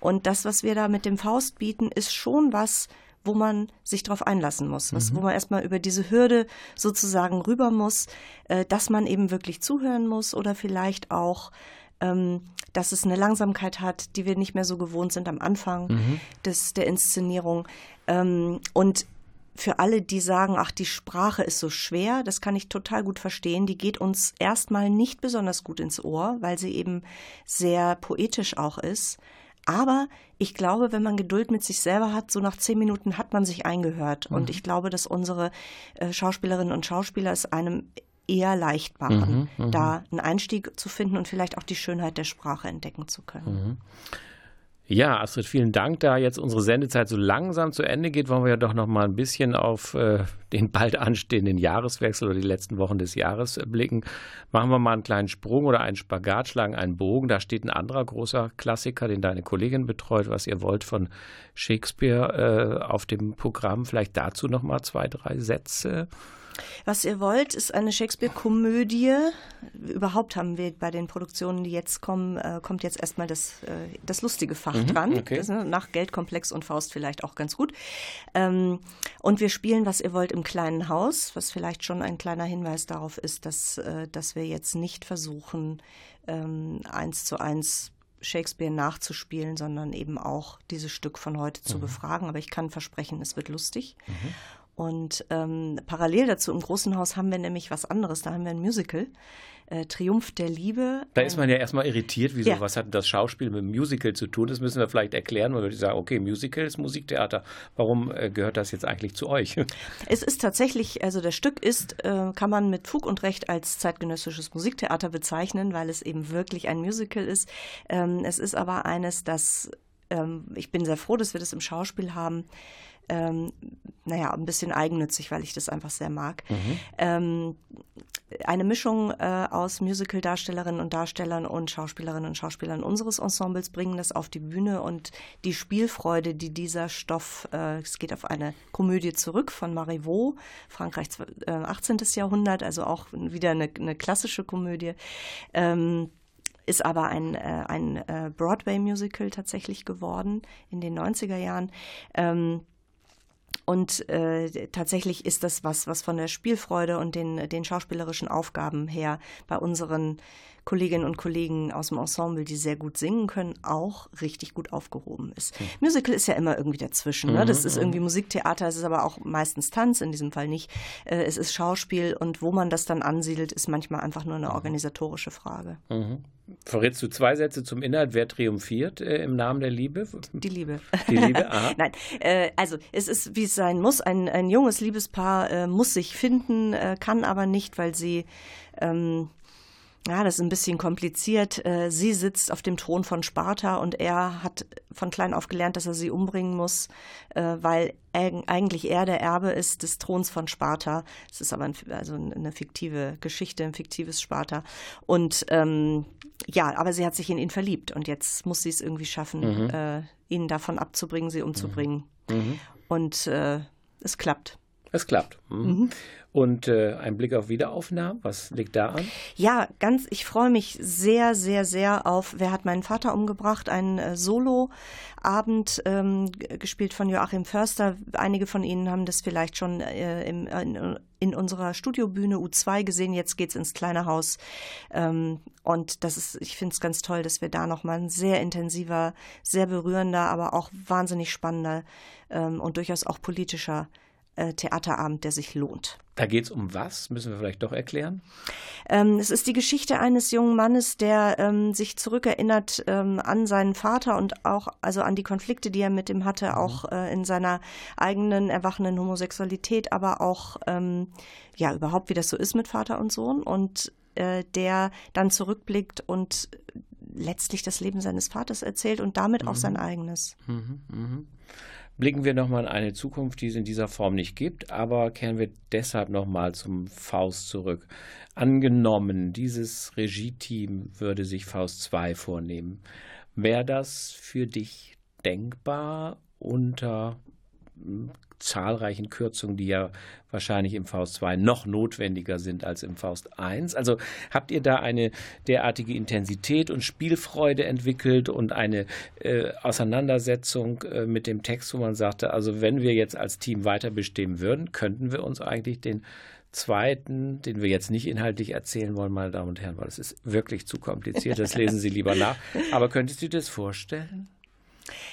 Und das, was wir da mit dem Faust bieten, ist schon was, wo man sich darauf einlassen muss, was, mhm. wo man erstmal über diese Hürde sozusagen rüber muss, äh, dass man eben wirklich zuhören muss oder vielleicht auch ähm, dass es eine Langsamkeit hat, die wir nicht mehr so gewohnt sind am Anfang mhm. des, der Inszenierung. Ähm, und für alle, die sagen, ach, die Sprache ist so schwer, das kann ich total gut verstehen. Die geht uns erstmal nicht besonders gut ins Ohr, weil sie eben sehr poetisch auch ist. Aber ich glaube, wenn man Geduld mit sich selber hat, so nach zehn Minuten hat man sich eingehört. Mhm. Und ich glaube, dass unsere äh, Schauspielerinnen und Schauspieler es einem eher leicht machen, mhm, mhm, da einen Einstieg zu finden und vielleicht auch die Schönheit der Sprache entdecken zu können. Mhm. Ja, Astrid, vielen Dank. Da jetzt unsere Sendezeit so langsam zu Ende geht, wollen wir ja doch noch mal ein bisschen auf äh, den bald anstehenden Jahreswechsel oder die letzten Wochen des Jahres äh, blicken. Machen wir mal einen kleinen Sprung oder einen Spagat, schlagen einen Bogen. Da steht ein anderer großer Klassiker, den deine Kollegin betreut, was ihr wollt von Shakespeare äh, auf dem Programm. Vielleicht dazu noch mal zwei, drei Sätze. Was ihr wollt, ist eine Shakespeare-Komödie. Überhaupt haben wir bei den Produktionen, die jetzt kommen, äh, kommt jetzt erstmal das, äh, das lustige Fach mhm, dran. Okay. Das, ne, nach Geldkomplex und Faust vielleicht auch ganz gut. Ähm, und wir spielen, was ihr wollt, im kleinen Haus, was vielleicht schon ein kleiner Hinweis darauf ist, dass, äh, dass wir jetzt nicht versuchen, ähm, eins zu eins Shakespeare nachzuspielen, sondern eben auch dieses Stück von heute zu mhm. befragen. Aber ich kann versprechen, es wird lustig. Mhm. Und ähm, parallel dazu im Großen Haus haben wir nämlich was anderes. Da haben wir ein Musical. Äh, Triumph der Liebe. Da ist man ja erstmal irritiert, wieso, ja. was hat das Schauspiel mit Musical zu tun? Das müssen wir vielleicht erklären, weil wir sagen, okay, Musical ist Musiktheater. Warum äh, gehört das jetzt eigentlich zu euch? Es ist tatsächlich, also das Stück ist, äh, kann man mit Fug und Recht als zeitgenössisches Musiktheater bezeichnen, weil es eben wirklich ein Musical ist. Ähm, es ist aber eines, das, ähm, ich bin sehr froh, dass wir das im Schauspiel haben ähm, naja, ein bisschen eigennützig, weil ich das einfach sehr mag. Mhm. Ähm, eine Mischung äh, aus Musical-Darstellerinnen und Darstellern und Schauspielerinnen und Schauspielern unseres Ensembles bringen das auf die Bühne und die Spielfreude, die dieser Stoff, äh, es geht auf eine Komödie zurück von Marivaux, Frankreich äh, 18. Jahrhundert, also auch wieder eine, eine klassische Komödie. Ähm, ist aber ein, äh, ein äh, Broadway-Musical tatsächlich geworden in den 90er Jahren. Ähm, und äh, tatsächlich ist das was, was von der Spielfreude und den, den schauspielerischen Aufgaben her bei unseren Kolleginnen und Kollegen aus dem Ensemble, die sehr gut singen können, auch richtig gut aufgehoben ist. Mhm. Musical ist ja immer irgendwie dazwischen. Ne? Das ist mhm, irgendwie mhm. Musiktheater, es ist aber auch meistens Tanz, in diesem Fall nicht. Äh, es ist Schauspiel und wo man das dann ansiedelt, ist manchmal einfach nur eine mhm. organisatorische Frage. Mhm. Verrätst du zwei Sätze zum Inhalt? Wer triumphiert äh, im Namen der Liebe? Die Liebe. Die Liebe, aha. Nein, äh, also es ist, wie es sein muss. Ein, ein junges Liebespaar äh, muss sich finden, äh, kann aber nicht, weil sie ähm, ja, das ist ein bisschen kompliziert. Äh, sie sitzt auf dem Thron von Sparta und er hat von klein auf gelernt, dass er sie umbringen muss, äh, weil eigentlich er der Erbe ist des Throns von Sparta. Es ist aber ein, also eine fiktive Geschichte, ein fiktives Sparta. Und ähm, ja, aber sie hat sich in ihn verliebt und jetzt muss sie es irgendwie schaffen, mhm. äh, ihn davon abzubringen, sie umzubringen. Mhm. mhm. Und äh, es klappt. Es klappt. Mhm. mhm. Und äh, ein Blick auf Wiederaufnahmen, was liegt da an? Ja, ganz, ich freue mich sehr, sehr, sehr auf Wer hat meinen Vater umgebracht? Ein äh, Solo-Abend ähm, gespielt von Joachim Förster. Einige von Ihnen haben das vielleicht schon äh, im, in, in, unserer Studiobühne U2 gesehen. Jetzt geht's ins kleine Haus. Ähm, und das ist, ich finde es ganz toll, dass wir da nochmal ein sehr intensiver, sehr berührender, aber auch wahnsinnig spannender ähm, und durchaus auch politischer äh, Theaterabend, der sich lohnt. Da geht es um was? Müssen wir vielleicht doch erklären? Ähm, es ist die Geschichte eines jungen Mannes, der ähm, sich zurückerinnert ähm, an seinen Vater und auch also an die Konflikte, die er mit ihm hatte, mhm. auch äh, in seiner eigenen erwachenden Homosexualität, aber auch ähm, ja überhaupt, wie das so ist mit Vater und Sohn und äh, der dann zurückblickt und letztlich das Leben seines Vaters erzählt und damit mhm. auch sein eigenes. Mhm, mh blicken wir nochmal in eine Zukunft, die es in dieser Form nicht gibt, aber kehren wir deshalb nochmal zum Faust zurück. Angenommen, dieses Regie-Team würde sich Faust 2 vornehmen. Wäre das für dich denkbar unter zahlreichen Kürzungen, die ja wahrscheinlich im Faust 2 noch notwendiger sind als im Faust 1. Also habt ihr da eine derartige Intensität und Spielfreude entwickelt und eine äh, Auseinandersetzung äh, mit dem Text, wo man sagte, also wenn wir jetzt als Team weiter bestehen würden, könnten wir uns eigentlich den zweiten, den wir jetzt nicht inhaltlich erzählen wollen, meine Damen und Herren, weil es ist wirklich zu kompliziert, das lesen Sie lieber nach. Aber könntest du dir das vorstellen?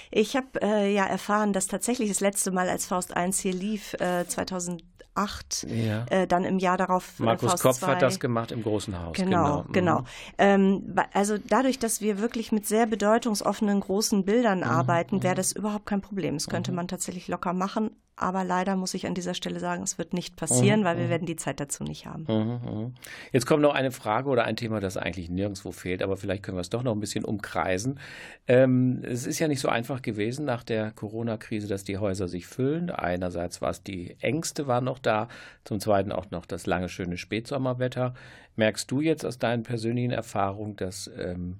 Ich habe äh, ja erfahren, dass tatsächlich das letzte Mal, als Faust 1 hier lief, äh, 2008, ja. äh, dann im Jahr darauf. Äh, Markus Faust Kopf 2. hat das gemacht im Großen Haus. Genau, genau. genau. Ähm, also dadurch, dass wir wirklich mit sehr bedeutungsoffenen großen Bildern mhm. arbeiten, wäre mhm. das überhaupt kein Problem. Das könnte mhm. man tatsächlich locker machen. Aber leider muss ich an dieser Stelle sagen, es wird nicht passieren, mhm. weil wir mhm. werden die Zeit dazu nicht haben. Mhm, mhm. Jetzt kommt noch eine Frage oder ein Thema, das eigentlich nirgendwo fehlt, aber vielleicht können wir es doch noch ein bisschen umkreisen. Ähm, es ist ja nicht so einfach gewesen nach der Corona-Krise, dass die Häuser sich füllen. Einerseits war es die Ängste waren noch da, zum Zweiten auch noch das lange schöne Spätsommerwetter. Merkst du jetzt aus deinen persönlichen Erfahrungen, dass ähm,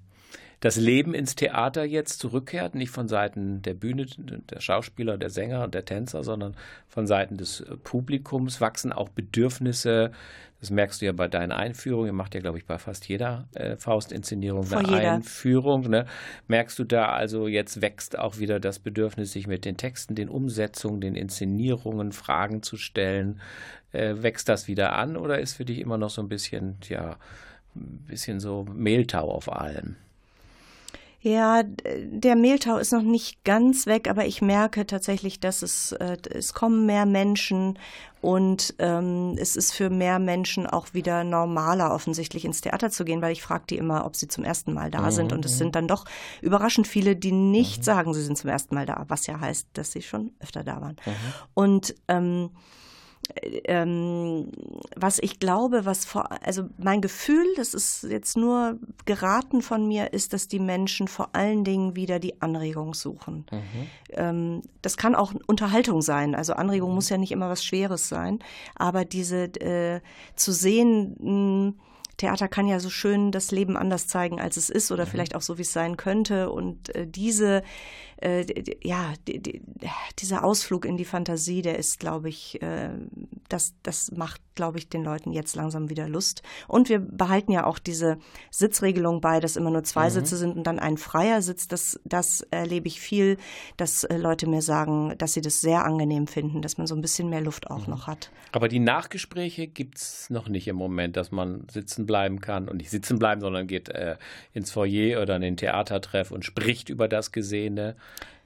das Leben ins Theater jetzt zurückkehrt, nicht von Seiten der Bühne, der Schauspieler, der Sänger und der Tänzer, sondern von Seiten des äh, Publikums wachsen auch Bedürfnisse. Das merkst du ja bei deinen Einführungen. Ihr macht ja, glaube ich, bei fast jeder äh, Faustinszenierung eine jeder. Einführung. Ne? Merkst du da also, jetzt wächst auch wieder das Bedürfnis, sich mit den Texten, den Umsetzungen, den Inszenierungen Fragen zu stellen? Äh, wächst das wieder an oder ist für dich immer noch so ein bisschen, ja, ein bisschen so Mehltau auf allem? Ja, der Mehltau ist noch nicht ganz weg, aber ich merke tatsächlich, dass es, äh, es kommen mehr Menschen und ähm, es ist für mehr Menschen auch wieder normaler, offensichtlich ins Theater zu gehen, weil ich frage die immer, ob sie zum ersten Mal da mhm. sind. Und es sind dann doch überraschend viele, die nicht mhm. sagen, sie sind zum ersten Mal da, was ja heißt, dass sie schon öfter da waren. Mhm. Und ähm, ähm, was ich glaube, was vor, also mein Gefühl, das ist jetzt nur geraten von mir, ist, dass die Menschen vor allen Dingen wieder die Anregung suchen. Mhm. Ähm, das kann auch Unterhaltung sein. Also Anregung mhm. muss ja nicht immer was Schweres sein, aber diese äh, zu sehen, mh, Theater kann ja so schön das Leben anders zeigen, als es ist oder mhm. vielleicht auch so, wie es sein könnte. Und äh, diese äh, ja, die, die, dieser Ausflug in die Fantasie, der ist, glaube ich, äh, das, das macht, glaube ich, den Leuten jetzt langsam wieder Lust. Und wir behalten ja auch diese Sitzregelung bei, dass immer nur zwei mhm. Sitze sind und dann ein freier Sitz. Das, das erlebe ich viel, dass äh, Leute mir sagen, dass sie das sehr angenehm finden, dass man so ein bisschen mehr Luft auch mhm. noch hat. Aber die Nachgespräche gibt es noch nicht im Moment, dass man sitzen bleiben kann und nicht sitzen bleiben, sondern geht äh, ins Foyer oder in den Theatertreff und spricht über das Gesehene.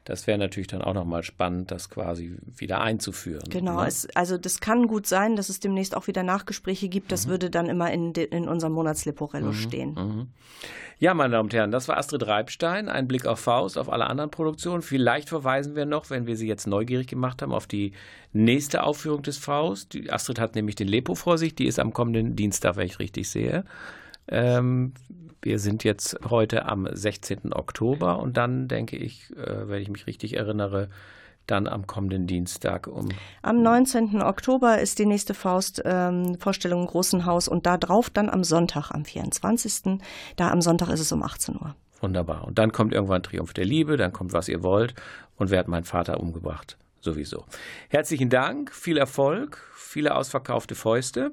Das wäre natürlich dann auch nochmal spannend, das quasi wieder einzuführen. Genau, ne? es, also das kann gut sein, dass es demnächst auch wieder Nachgespräche gibt. Das mhm. würde dann immer in, de, in unserem Monatsleporello mhm. stehen. Mhm. Ja, meine Damen und Herren, das war Astrid Reibstein, ein Blick auf Faust, auf alle anderen Produktionen. Vielleicht verweisen wir noch, wenn wir Sie jetzt neugierig gemacht haben, auf die nächste Aufführung des Faust. Die Astrid hat nämlich den Lepo vor sich, die ist am kommenden Dienstag, wenn ich richtig sehe. Ähm, wir sind jetzt heute am 16. Oktober und dann denke ich, äh, wenn ich mich richtig erinnere, dann am kommenden Dienstag um. Am 19. Oktober ist die nächste Faust-Vorstellung ähm, im Großen Haus und da drauf dann am Sonntag, am 24. Da am Sonntag ist es um 18 Uhr. Wunderbar. Und dann kommt irgendwann Triumph der Liebe, dann kommt Was ihr wollt und wer hat meinen Vater umgebracht? Sowieso. Herzlichen Dank, viel Erfolg, viele ausverkaufte Fäuste.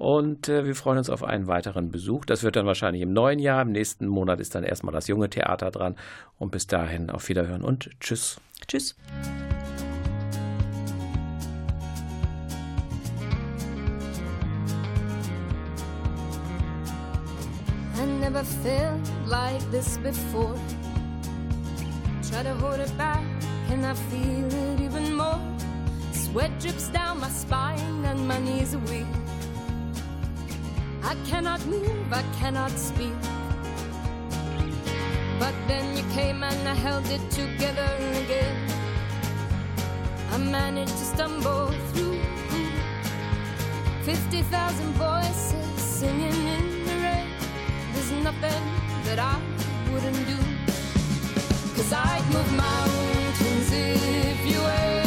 Und äh, wir freuen uns auf einen weiteren Besuch. Das wird dann wahrscheinlich im neuen Jahr. Im nächsten Monat ist dann erstmal das junge Theater dran. Und bis dahin auf Wiederhören und tschüss. Tschüss. I never felt like this before. Try to hold it back, and I feel it even more. Sweat drips down my spine, and my knees are weak. I cannot move, I cannot speak. But then you came and I held it together again. I managed to stumble through 50,000 voices singing in the rain. There's nothing that I wouldn't do. Cause I'd move mountains if you asked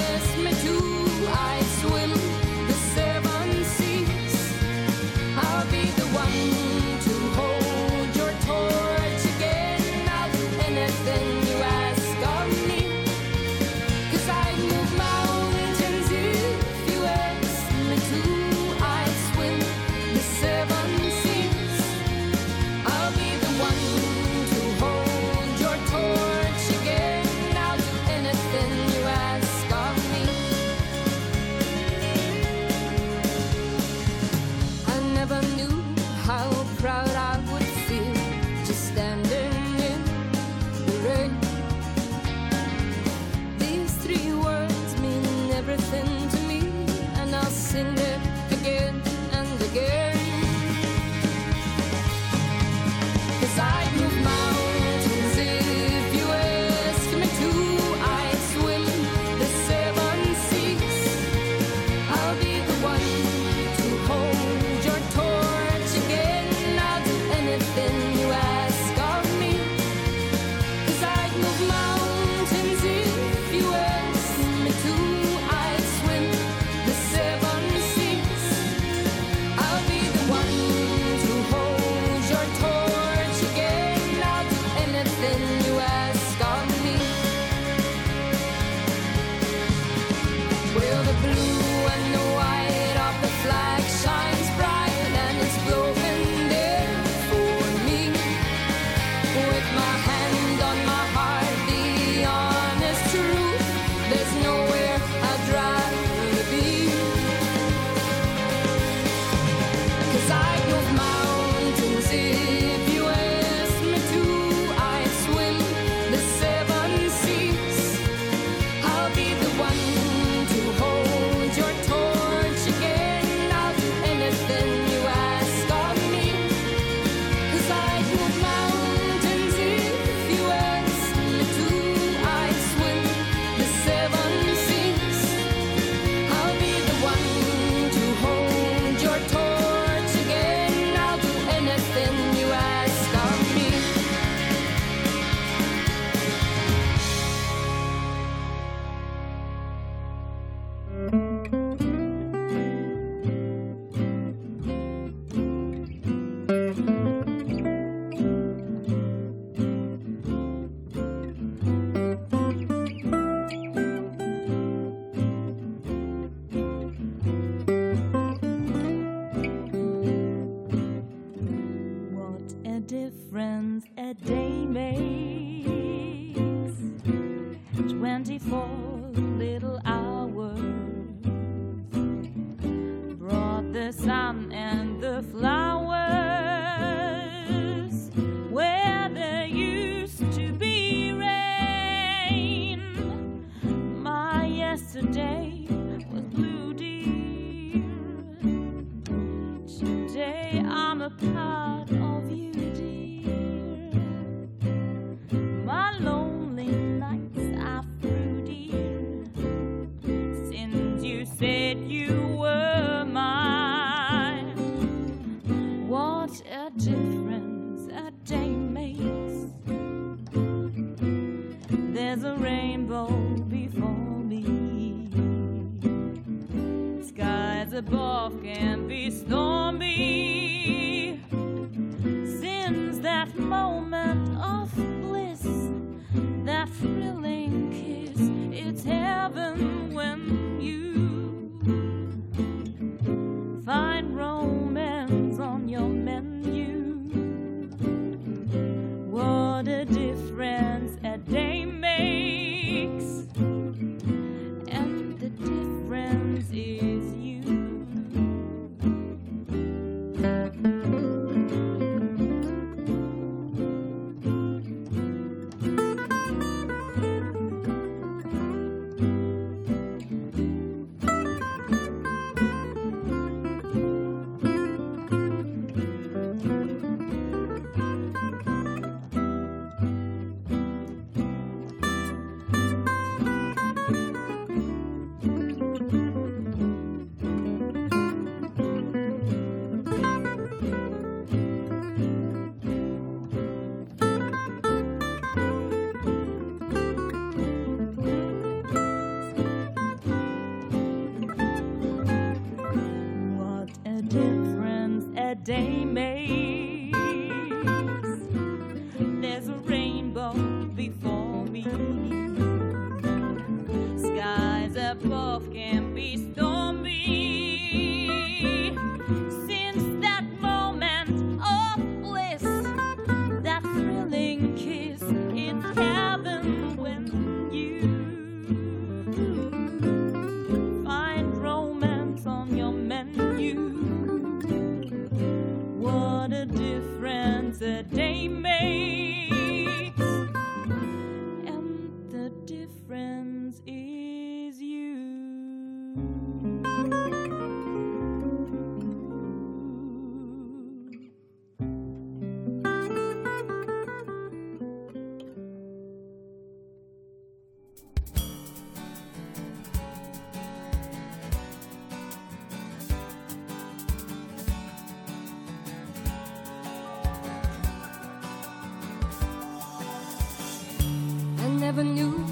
never knew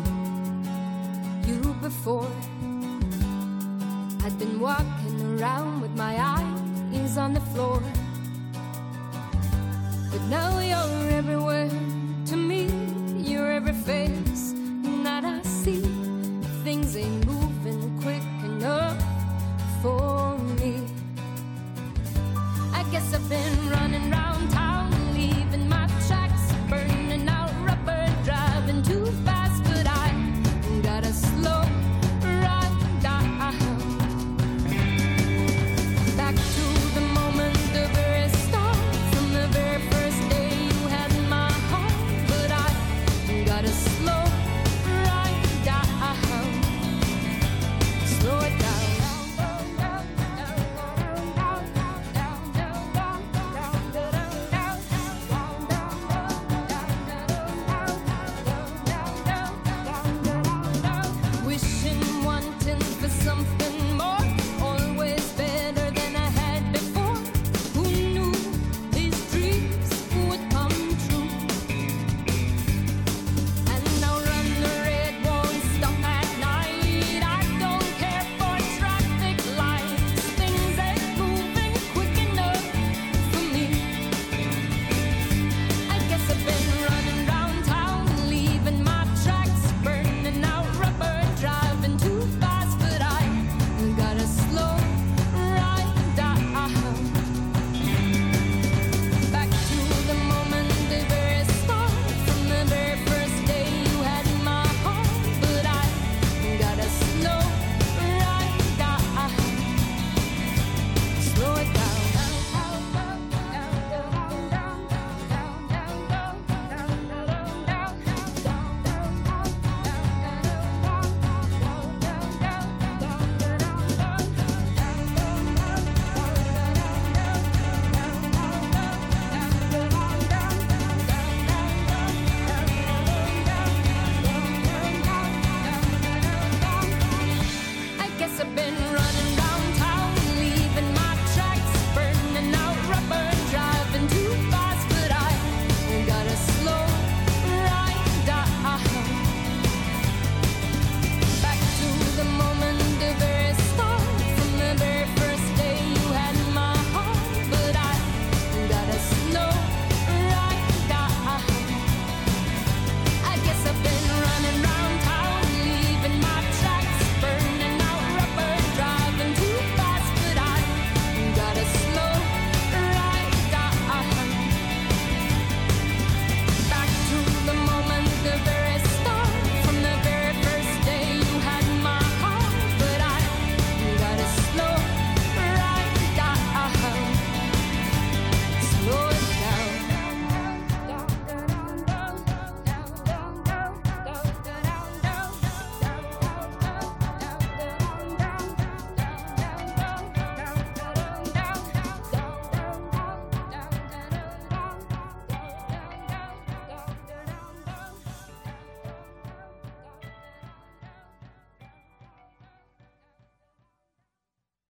you before. I'd been walking around with my eyes on the floor. But now you're everywhere to me, you're every face.